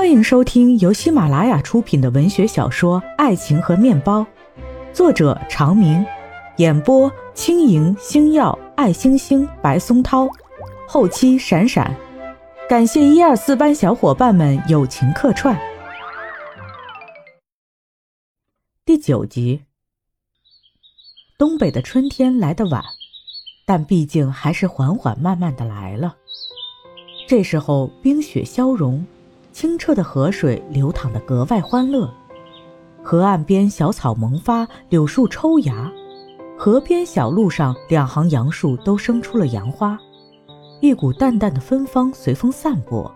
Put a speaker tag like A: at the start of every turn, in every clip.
A: 欢迎收听由喜马拉雅出品的文学小说《爱情和面包》，作者长明，演播轻盈、星耀、爱星星、白松涛，后期闪闪，感谢一二四班小伙伴们友情客串。第九集，东北的春天来得晚，但毕竟还是缓缓慢慢的来了。这时候冰雪消融。清澈的河水流淌得格外欢乐，河岸边小草萌发，柳树抽芽，河边小路上两行杨树都生出了杨花，一股淡淡的芬芳随风散播。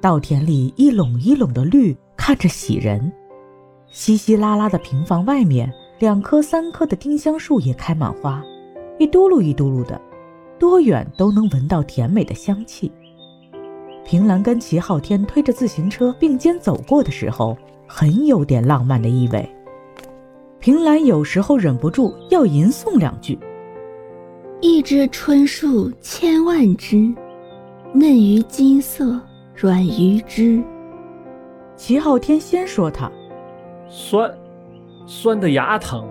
A: 稻田里一垄一垄的绿，看着喜人。稀稀拉拉的平房外面，两棵三棵的丁香树也开满花，一嘟噜一嘟噜的，多远都能闻到甜美的香气。平兰跟齐昊天推着自行车并肩走过的时候，很有点浪漫的意味。平兰有时候忍不住要吟诵两句：“
B: 一枝春树千万枝，嫩于金色，软于枝。”
A: 齐昊天先说他
C: 酸，酸的牙疼。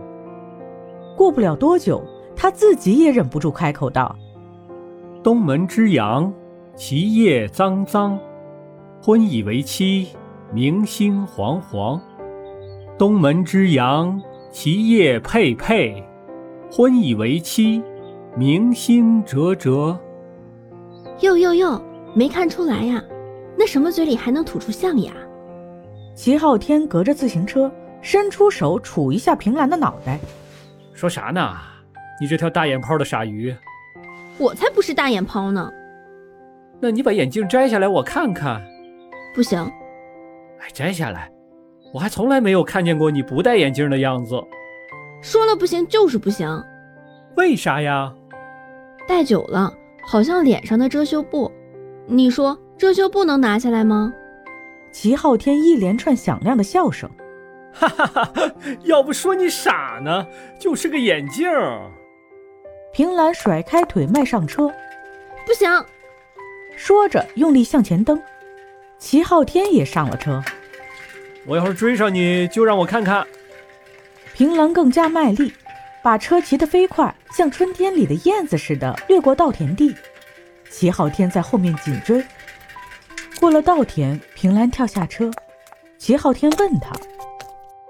A: 过不了多久，他自己也忍不住开口道：“
C: 东门之阳。”其叶脏脏，婚以为妻，明星煌煌。东门之阳，其叶佩佩，婚以为妻，明星灼灼。
B: 哟哟哟，没看出来呀？那什么嘴里还能吐出象牙？
A: 齐昊天隔着自行车伸出手杵一下平兰的脑袋，
C: 说啥呢？你这条大眼泡的傻鱼！
B: 我才不是大眼泡呢！
C: 那你把眼镜摘下来，我看看。
B: 不行。
C: 哎，摘下来，我还从来没有看见过你不戴眼镜的样子。
B: 说了不行就是不行。
C: 为啥呀？
B: 戴久了，好像脸上的遮羞布。你说遮羞布能拿下来吗？
A: 齐昊天一连串响亮的笑声。
C: 哈哈哈！要不说你傻呢，就是个眼镜。
A: 平兰甩开腿，迈上车。
B: 不行。
A: 说着，用力向前蹬，齐昊天也上了车。
C: 我要是追上你，就让我看看。
A: 平兰更加卖力，把车骑得飞快，像春天里的燕子似的掠过稻田地。齐昊天在后面紧追。过了稻田，平兰跳下车。齐昊天问他：“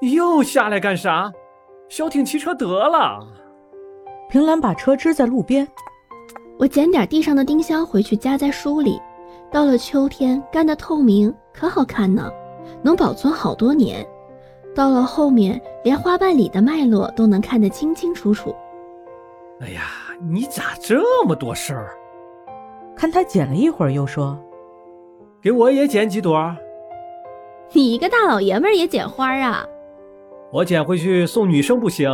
C: 你又下来干啥？消停骑车得了。”
A: 平兰把车支在路边。
B: 我捡点地上的丁香回去夹在书里，到了秋天干得透明，可好看呢，能保存好多年。到了后面，连花瓣里的脉络都能看得清清楚楚。
C: 哎呀，你咋这么多事儿？
A: 看他捡了一会儿，又说：“
C: 给我也捡几朵。”
B: 你一个大老爷们儿也捡花啊？
C: 我捡回去送女生不行。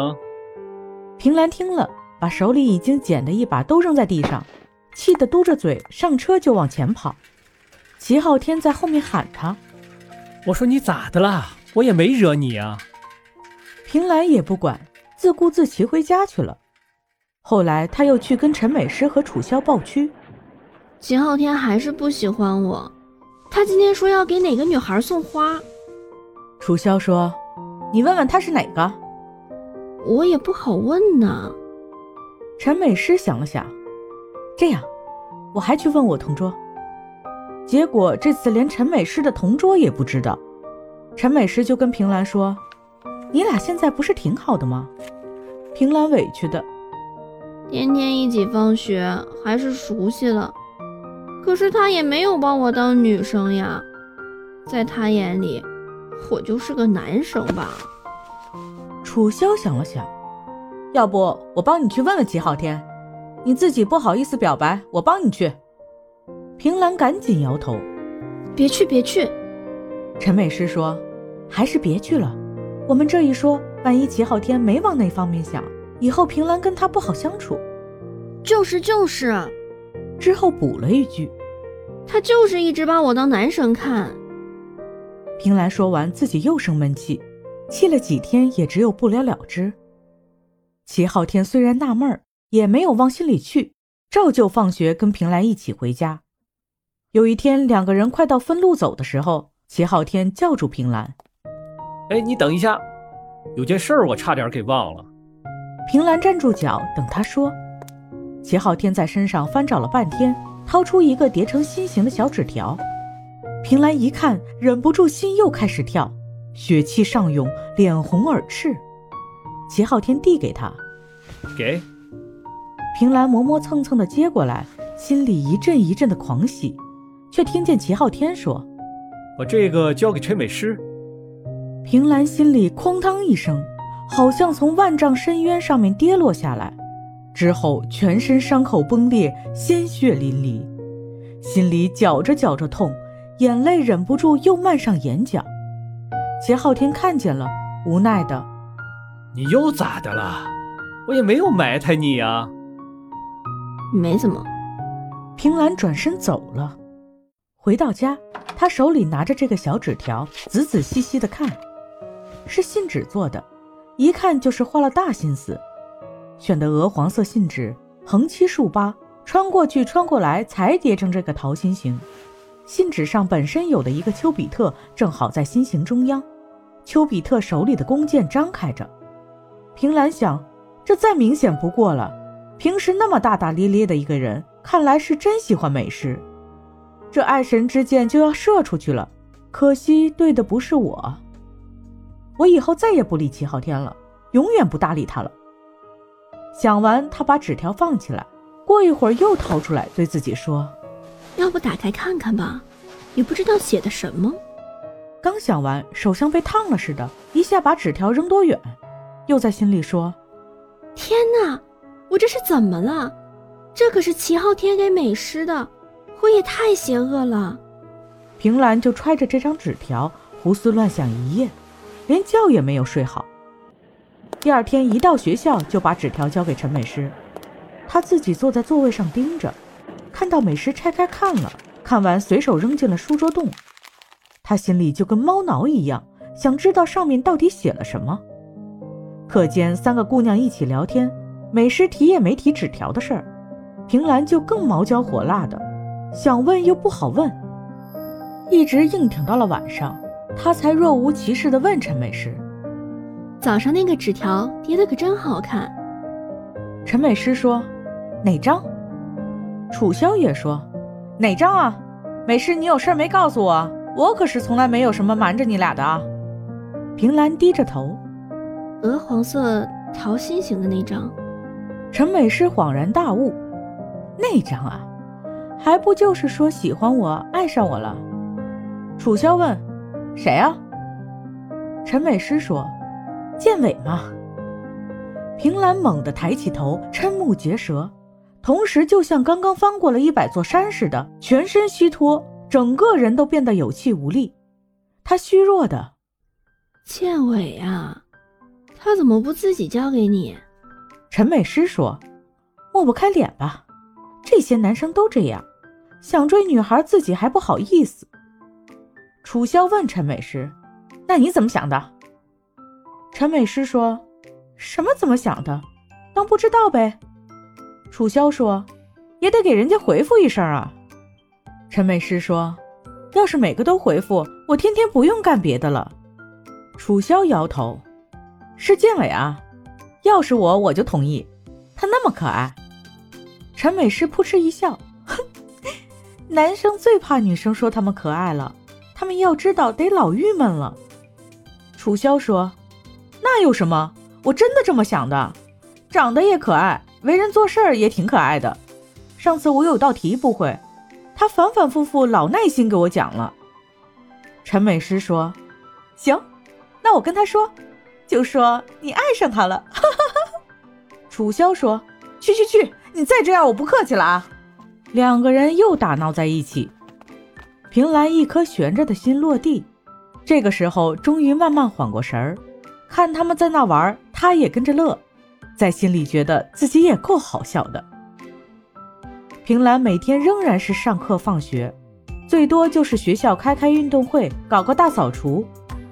A: 平兰听了。把手里已经捡的一把都扔在地上，气得嘟着嘴上车就往前跑。齐昊天在后面喊他：“
C: 我说你咋的啦？我也没惹你啊。”
A: 平兰也不管，自顾自骑回家去了。后来他又去跟陈美诗和楚萧抱屈，
B: 齐昊天还是不喜欢我。他今天说要给哪个女孩送花。
A: 楚萧说：“你问问他是哪个。”
B: 我也不好问呢。
A: 陈美诗想了想，这样，我还去问我同桌。结果这次连陈美诗的同桌也不知道。陈美诗就跟平兰说：“你俩现在不是挺好的吗？”平兰委屈的：“
B: 天天一起放学，还是熟悉了。可是他也没有把我当女生呀，在他眼里，我就是个男生吧。”
A: 楚萧想了想。要不我帮你去问问齐昊天，你自己不好意思表白，我帮你去。平兰赶紧摇头，
B: 别去别去。
A: 陈美诗说，还是别去了。我们这一说，万一齐昊天没往那方面想，以后平兰跟他不好相处。
B: 就是就是，
A: 之后补了一句，
B: 他就是一直把我当男生看。
A: 平兰说完，自己又生闷气，气了几天也只有不了了之。齐昊天虽然纳闷儿，也没有往心里去，照旧放学跟平兰一起回家。有一天，两个人快到分路走的时候，齐昊天叫住平兰：“
C: 哎，你等一下，有件事儿我差点给忘了。”
A: 平兰站住脚，等他说。齐昊天在身上翻找了半天，掏出一个叠成心形的小纸条。平兰一看，忍不住心又开始跳，血气上涌，脸红耳赤。齐昊天递给他，
C: 给。
A: 平兰磨磨蹭蹭的接过来，心里一阵一阵的狂喜，却听见齐昊天说：“
C: 把这个交给陈美师。”
A: 平兰心里哐当一声，好像从万丈深渊上面跌落下来。之后，全身伤口崩裂，鲜血淋漓，心里绞着绞着痛，眼泪忍不住又漫上眼角。齐昊天看见了，无奈的：“
C: 你又咋的了？我也没有埋汰你呀。”“
B: 没怎么。”
A: 平兰转身走了。回到家，他手里拿着这个小纸条，仔仔细细的看，是信纸做的，一看就是花了大心思。选的鹅黄色信纸，横七竖八，穿过去穿过来，才叠成这个桃心形。信纸上本身有的一个丘比特，正好在心形中央。丘比特手里的弓箭张开着。平兰想，这再明显不过了。平时那么大大咧咧的一个人，看来是真喜欢美食。这爱神之箭就要射出去了，可惜对的不是我。我以后再也不理齐昊天了，永远不搭理他了。想完，他把纸条放起来，过一会儿又掏出来，对自己说：“
B: 要不打开看看吧，也不知道写的什么。”
A: 刚想完，手像被烫了似的，一下把纸条扔多远，又在心里说：“
B: 天哪，我这是怎么了？这可是齐昊天给美诗的，我也太邪恶了。”
A: 平兰就揣着这张纸条胡思乱想一夜，连觉也没有睡好。第二天一到学校，就把纸条交给陈美诗，他自己坐在座位上盯着，看到美诗拆开看了，看完随手扔进了书桌洞。他心里就跟猫挠一样，想知道上面到底写了什么。课间三个姑娘一起聊天，美诗提也没提纸条的事儿，平兰就更毛焦火辣的，想问又不好问，一直硬挺到了晚上，她才若无其事地问陈美诗。
B: 早上那个纸条叠的可真好看。
A: 陈美诗说：“哪张？”楚萧也说：“哪张啊？美诗，你有事没告诉我？我可是从来没有什么瞒着你俩的啊。”平兰低着头：“
B: 鹅黄色桃心形的那张。”
A: 陈美诗恍然大悟：“那张啊，还不就是说喜欢我，爱上我了？”楚萧问：“谁啊？”陈美诗说。建伟吗？平兰猛地抬起头，瞠目结舌，同时就像刚刚翻过了一百座山似的，全身虚脱，整个人都变得有气无力。他虚弱的，
B: 剑伟啊，他怎么不自己交给你？
A: 陈美诗说：“抹不开脸吧？这些男生都这样，想追女孩自己还不好意思。”楚萧问陈美诗：“那你怎么想的？”陈美诗说：“什么怎么想的？当不知道呗。”楚萧说：“也得给人家回复一声啊。”陈美诗说：“要是每个都回复，我天天不用干别的了。”楚萧摇头：“是建伟啊，要是我我就同意，他那么可爱。”陈美诗扑哧一笑：“哼，男生最怕女生说他们可爱了，他们要知道得老郁闷了。”楚萧说。那有什么？我真的这么想的，长得也可爱，为人做事儿也挺可爱的。上次我有道题不会，他反反复复老耐心给我讲了。陈美诗说：“行，那我跟他说，就说你爱上他了。”楚萧说：“去去去，你再这样我不客气了啊！”两个人又打闹在一起。平兰一颗悬着的心落地，这个时候终于慢慢缓过神儿。看他们在那玩，他也跟着乐，在心里觉得自己也够好笑的。平兰每天仍然是上课放学，最多就是学校开开运动会，搞个大扫除，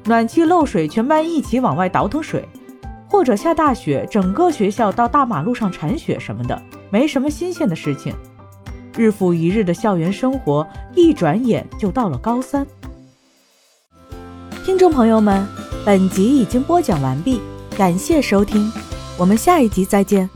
A: 暖气漏水，全班一起往外倒腾水，或者下大雪，整个学校到大马路上铲雪什么的，没什么新鲜的事情。日复一日的校园生活，一转眼就到了高三。听众朋友们，本集已经播讲完毕，感谢收听，我们下一集再见。